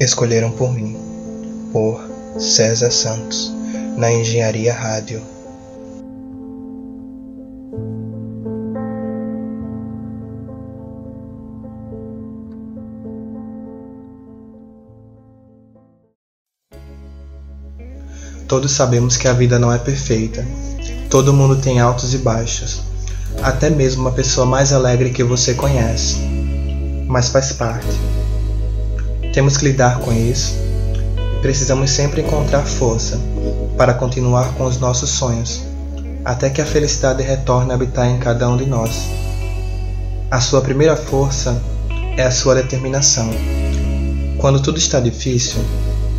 Escolheram por mim, por César Santos, na Engenharia Rádio. Todos sabemos que a vida não é perfeita. Todo mundo tem altos e baixos. Até mesmo uma pessoa mais alegre que você conhece. Mas faz parte. Temos que lidar com isso e precisamos sempre encontrar força para continuar com os nossos sonhos, até que a felicidade retorne a habitar em cada um de nós. A sua primeira força é a sua determinação. Quando tudo está difícil,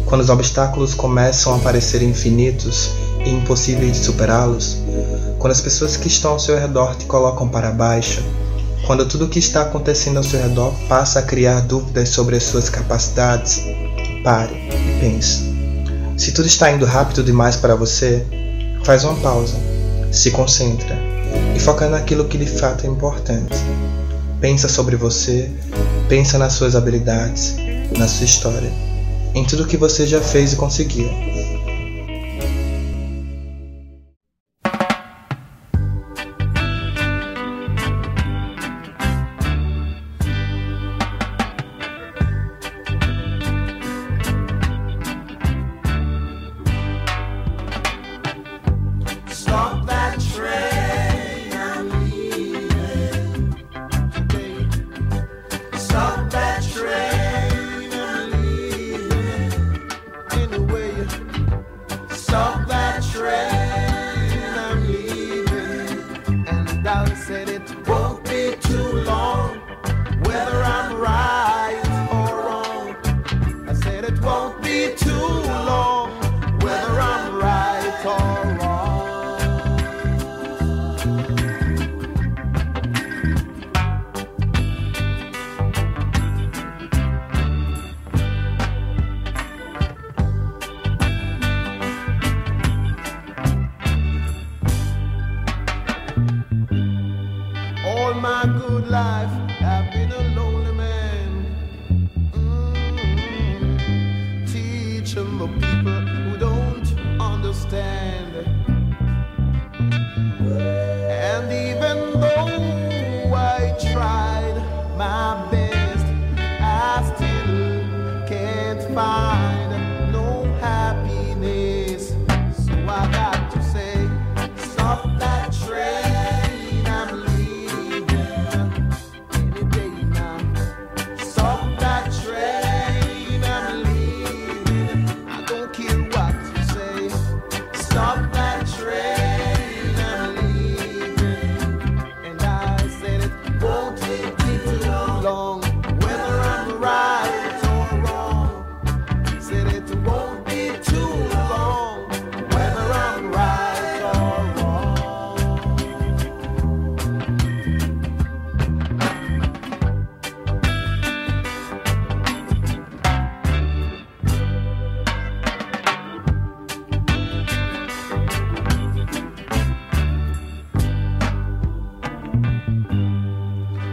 quando os obstáculos começam a parecer infinitos e impossíveis de superá-los, quando as pessoas que estão ao seu redor te colocam para baixo, quando tudo o que está acontecendo ao seu redor passa a criar dúvidas sobre as suas capacidades, pare e pense. Se tudo está indo rápido demais para você, faz uma pausa, se concentra e foca naquilo que de fato é importante. Pensa sobre você, pensa nas suas habilidades, na sua história, em tudo que você já fez e conseguiu.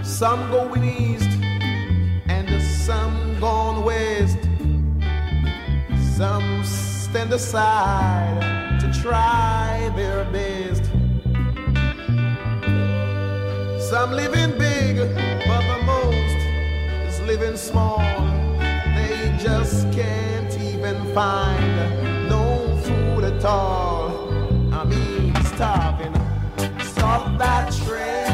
Some going east and some going west. Some stand aside to try their best. Some living big, but the most is living small. They just can't even find no food at all. I mean, starving. Stop that train.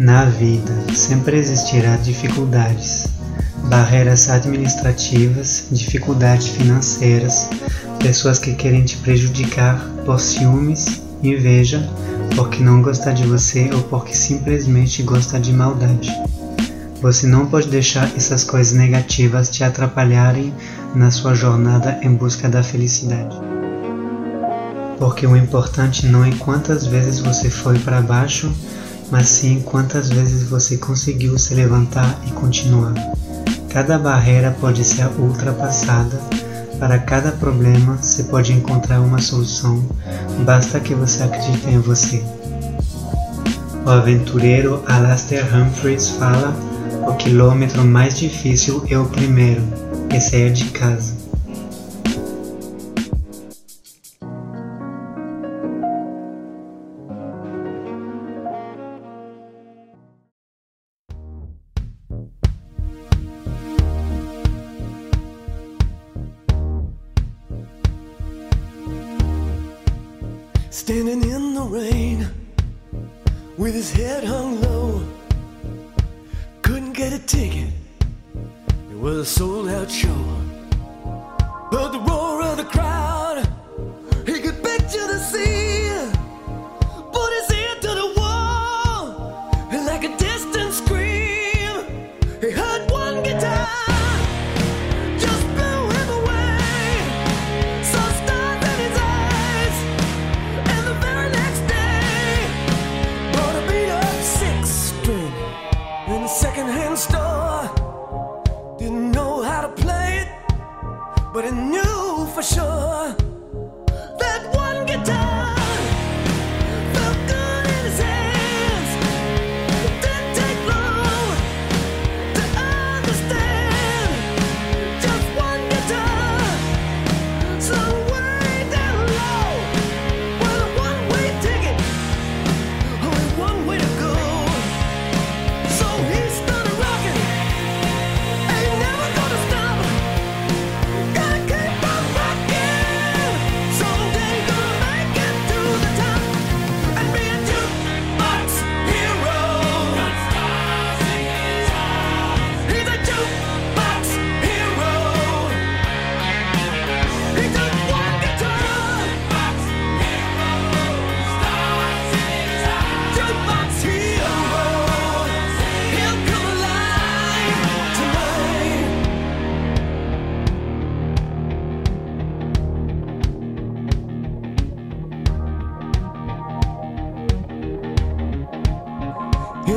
Na vida sempre existirá dificuldades, barreiras administrativas, dificuldades financeiras, pessoas que querem te prejudicar por ciúmes, inveja, porque não gosta de você ou porque simplesmente gosta de maldade. Você não pode deixar essas coisas negativas te atrapalharem na sua jornada em busca da felicidade. Porque o importante não é quantas vezes você foi para baixo mas sim quantas vezes você conseguiu se levantar e continuar. Cada barreira pode ser ultrapassada. Para cada problema, você pode encontrar uma solução, basta que você acredite em você. O aventureiro Alastair Humphreys fala: o quilômetro mais difícil é o primeiro, é sair de casa.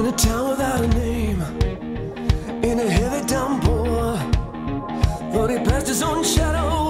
In a town without a name, in a heavy downpour, thought he passed his own shadow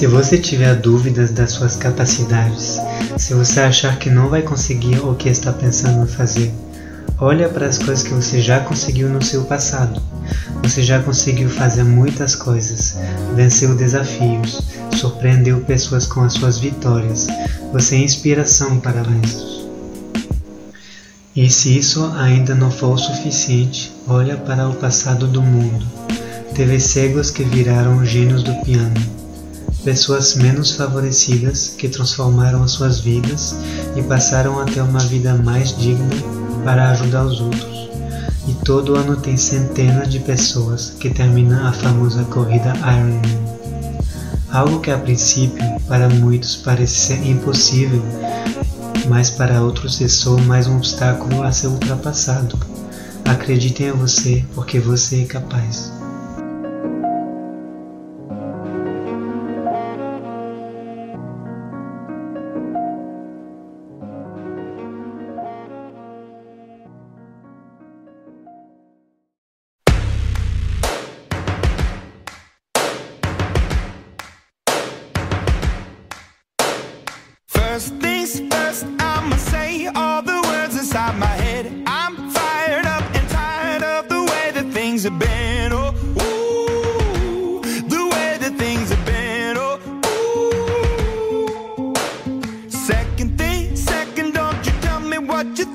Se você tiver dúvidas das suas capacidades, se você achar que não vai conseguir o que está pensando em fazer, olha para as coisas que você já conseguiu no seu passado. Você já conseguiu fazer muitas coisas, venceu desafios, surpreendeu pessoas com as suas vitórias. Você é inspiração para muitos. E se isso ainda não for o suficiente, olha para o passado do mundo. Teve cegos que viraram gênios do piano, pessoas menos favorecidas que transformaram as suas vidas e passaram a ter uma vida mais digna para ajudar os outros. E todo ano tem centenas de pessoas que terminam a famosa corrida Ironman. Algo que a princípio para muitos parece ser impossível, mas para outros é só mais um obstáculo a ser ultrapassado. Acreditem em você, porque você é capaz.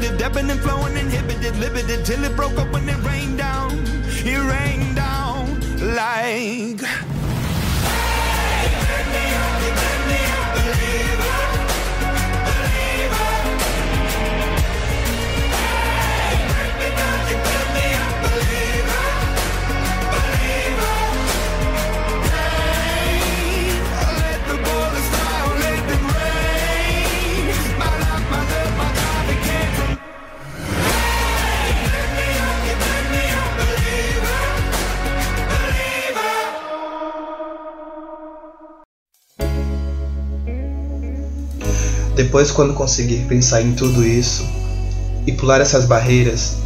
Lived, ebbing and flowing, inhibited, limited, till it broke up when it rained down. It rained down like. Hey, Depois, quando conseguir pensar em tudo isso e pular essas barreiras,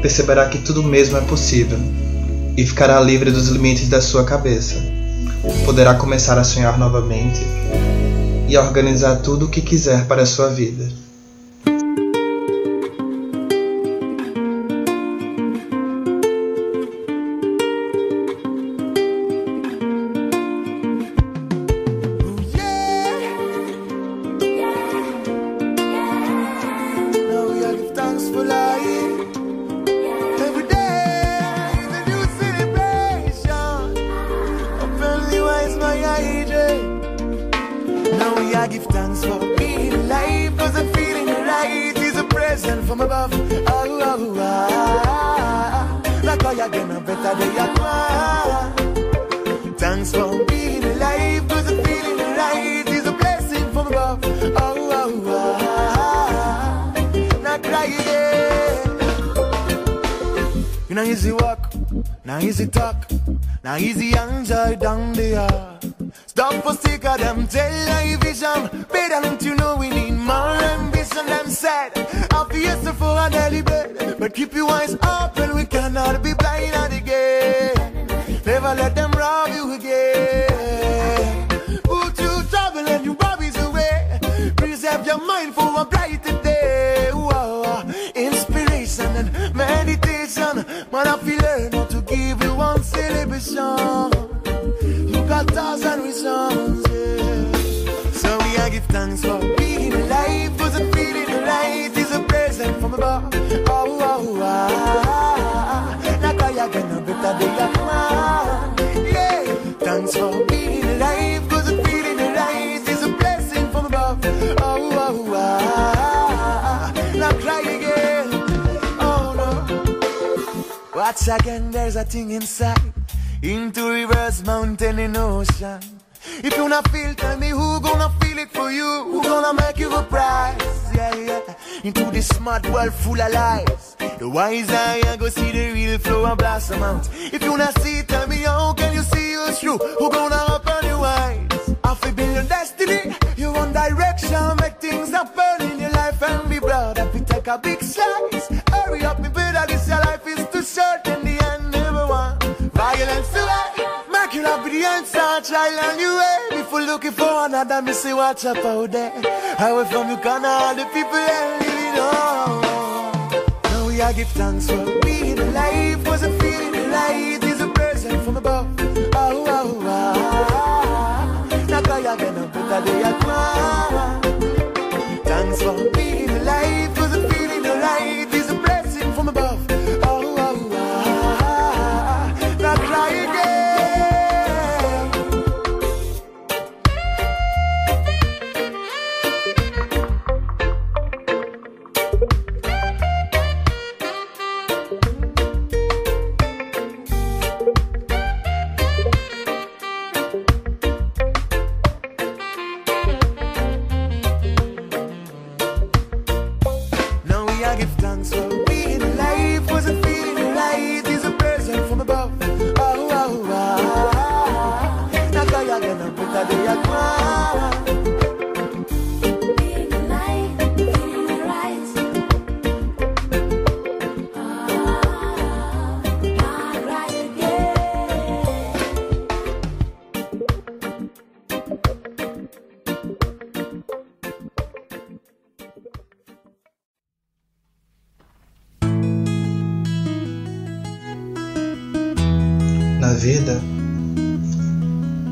perceberá que tudo mesmo é possível e ficará livre dos limites da sua cabeça. Poderá começar a sonhar novamente e a organizar tudo o que quiser para a sua vida. Again, a better day I Thanks for being alive, cause I'm feeling right. Is a blessing from above. Oh, oh, ah. Not cry again. You know, easy walk, now easy talk, now easy enjoy down there. Stop for sick of them, tell I vision. Better don't you know we need more ambition than said. Obvious for a daily bread, but keep your eyes open, we cannot be blind on again. Never let them rob you again. Put you trouble and your worries away. Preserve your mind for a brighter day. Whoa, inspiration and meditation. Man, I feel learn how to give you one celebration. You got thousand reasons, yeah. So we I give thanks for Watch again, there's a thing inside. Into rivers, mountain, and ocean. If you not feel, tell me who gonna feel it for you? Who gonna make you a prize? Yeah, yeah. Into this smart world full of lies. The wise eye go see the real flow and blossom out. If you not see, tell me how can you see us through? Who gonna open your eyes? Off a billion destiny, you one direction, make things happen in your life and be proud. If you take a big slice, too in the end, never want violence away. Make you with the answer, try on you way. If you're looking for another, me say watch up out there. Away from you, can all the people that living on. Now we are give thanks for being alive. Wasn't feeling alive. Is a present from above. Oh, oh, oh. Now cry again, a better day at vida,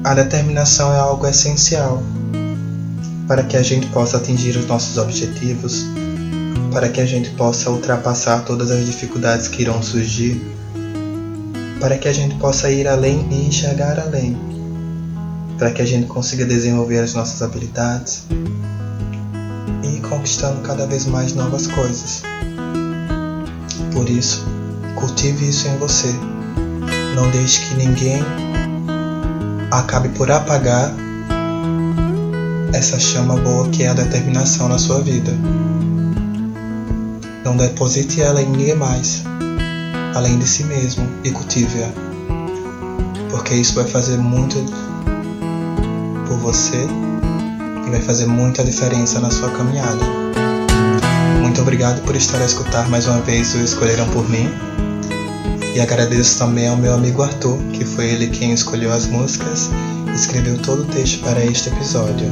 a determinação é algo essencial para que a gente possa atingir os nossos objetivos, para que a gente possa ultrapassar todas as dificuldades que irão surgir, para que a gente possa ir além e enxergar além, para que a gente consiga desenvolver as nossas habilidades e ir conquistando cada vez mais novas coisas. Por isso, cultive isso em você. Não deixe que ninguém acabe por apagar essa chama boa que é a determinação na sua vida. Não deposite ela em ninguém mais, além de si mesmo, e cultive-a. Porque isso vai fazer muito por você e vai fazer muita diferença na sua caminhada. Muito obrigado por estar a escutar mais uma vez o Escolheram por mim. E agradeço também ao meu amigo Arthur, que foi ele quem escolheu as músicas e escreveu todo o texto para este episódio.